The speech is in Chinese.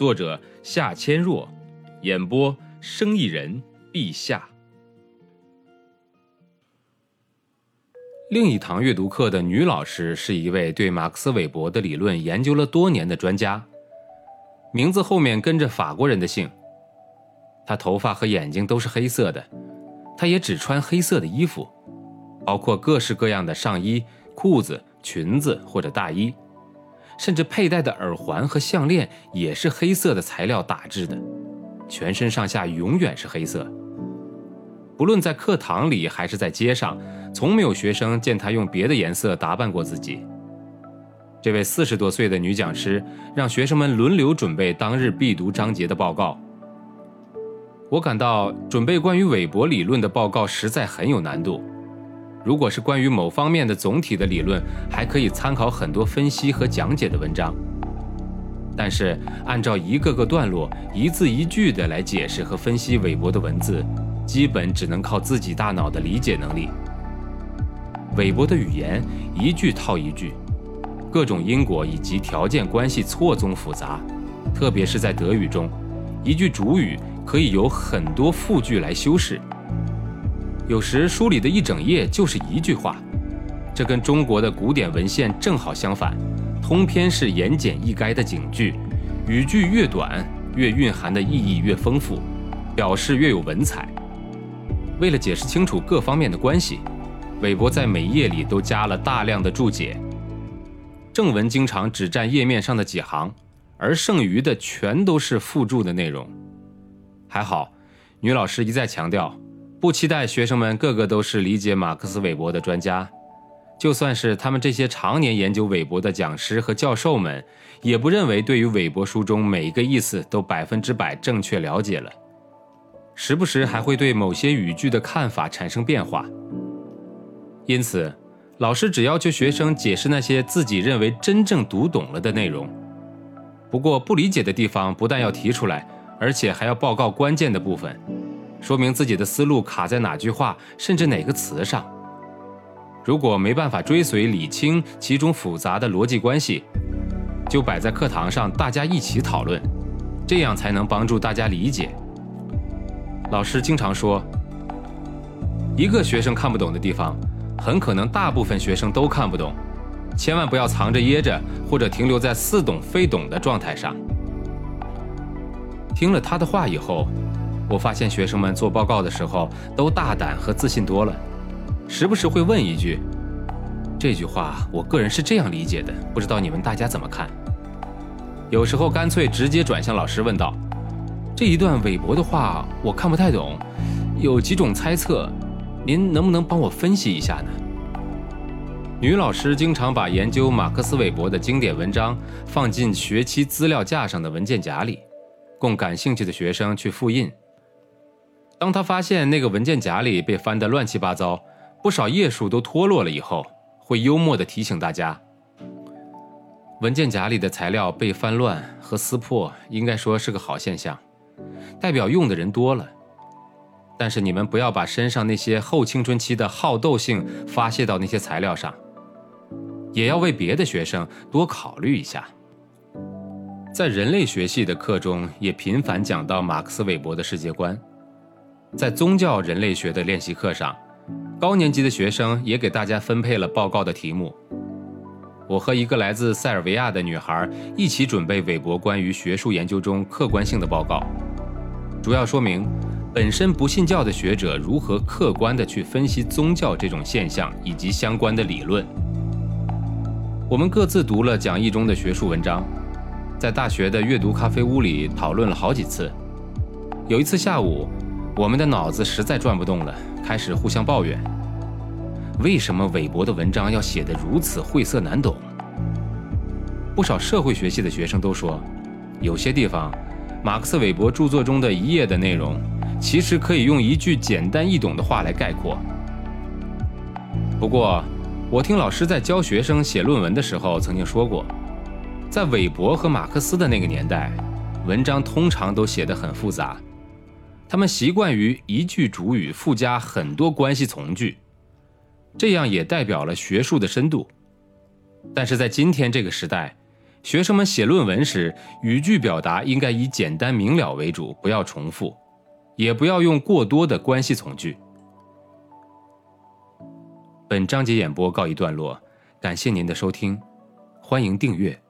作者夏千若，演播生意人陛下。另一堂阅读课的女老师是一位对马克思韦伯的理论研究了多年的专家，名字后面跟着法国人的姓。她头发和眼睛都是黑色的，她也只穿黑色的衣服，包括各式各样的上衣、裤子、裙子或者大衣。甚至佩戴的耳环和项链也是黑色的材料打制的，全身上下永远是黑色。不论在课堂里还是在街上，从没有学生见他用别的颜色打扮过自己。这位四十多岁的女讲师让学生们轮流准备当日必读章节的报告。我感到准备关于韦伯理论的报告实在很有难度。如果是关于某方面的总体的理论，还可以参考很多分析和讲解的文章。但是，按照一个个段落一字一句的来解释和分析韦伯的文字，基本只能靠自己大脑的理解能力。韦伯的语言一句套一句，各种因果以及条件关系错综复杂，特别是在德语中，一句主语可以有很多副句来修饰。有时书里的一整页就是一句话，这跟中国的古典文献正好相反，通篇是言简意赅的警句，语句越短，越蕴含的意义越丰富，表示越有文采。为了解释清楚各方面的关系，韦伯在每页里都加了大量的注解。正文经常只占页面上的几行，而剩余的全都是附注的内容。还好，女老师一再强调。不期待学生们个个都是理解马克思韦伯的专家，就算是他们这些常年研究韦伯的讲师和教授们，也不认为对于韦伯书中每一个意思都百分之百正确了解了，时不时还会对某些语句的看法产生变化。因此，老师只要求学生解释那些自己认为真正读懂了的内容，不过不理解的地方不但要提出来，而且还要报告关键的部分。说明自己的思路卡在哪句话，甚至哪个词上。如果没办法追随理清其中复杂的逻辑关系，就摆在课堂上，大家一起讨论，这样才能帮助大家理解。老师经常说，一个学生看不懂的地方，很可能大部分学生都看不懂。千万不要藏着掖着，或者停留在似懂非懂的状态上。听了他的话以后。我发现学生们做报告的时候都大胆和自信多了，时不时会问一句：“这句话我个人是这样理解的，不知道你们大家怎么看？”有时候干脆直接转向老师问道：“这一段韦伯的话我看不太懂，有几种猜测，您能不能帮我分析一下呢？”女老师经常把研究马克思韦伯的经典文章放进学期资料架上的文件夹里，供感兴趣的学生去复印。当他发现那个文件夹里被翻得乱七八糟，不少页数都脱落了以后，会幽默地提醒大家：文件夹里的材料被翻乱和撕破，应该说是个好现象，代表用的人多了。但是你们不要把身上那些后青春期的好斗性发泄到那些材料上，也要为别的学生多考虑一下。在人类学系的课中，也频繁讲到马克思韦伯的世界观。在宗教人类学的练习课上，高年级的学生也给大家分配了报告的题目。我和一个来自塞尔维亚的女孩一起准备韦伯关于学术研究中客观性的报告，主要说明本身不信教的学者如何客观地去分析宗教这种现象以及相关的理论。我们各自读了讲义中的学术文章，在大学的阅读咖啡屋里讨论了好几次。有一次下午。我们的脑子实在转不动了，开始互相抱怨：为什么韦伯的文章要写得如此晦涩难懂？不少社会学系的学生都说，有些地方，马克思韦伯著作中的一页的内容，其实可以用一句简单易懂的话来概括。不过，我听老师在教学生写论文的时候曾经说过，在韦伯和马克思的那个年代，文章通常都写得很复杂，他们习惯于一句主语附加很多关系从句，这样也代表了学术的深度。但是在今天这个时代，学生们写论文时，语句表达应该以简单明了为主，不要重复，也不要用过多的关系从句。本章节演播告一段落，感谢您的收听，欢迎订阅。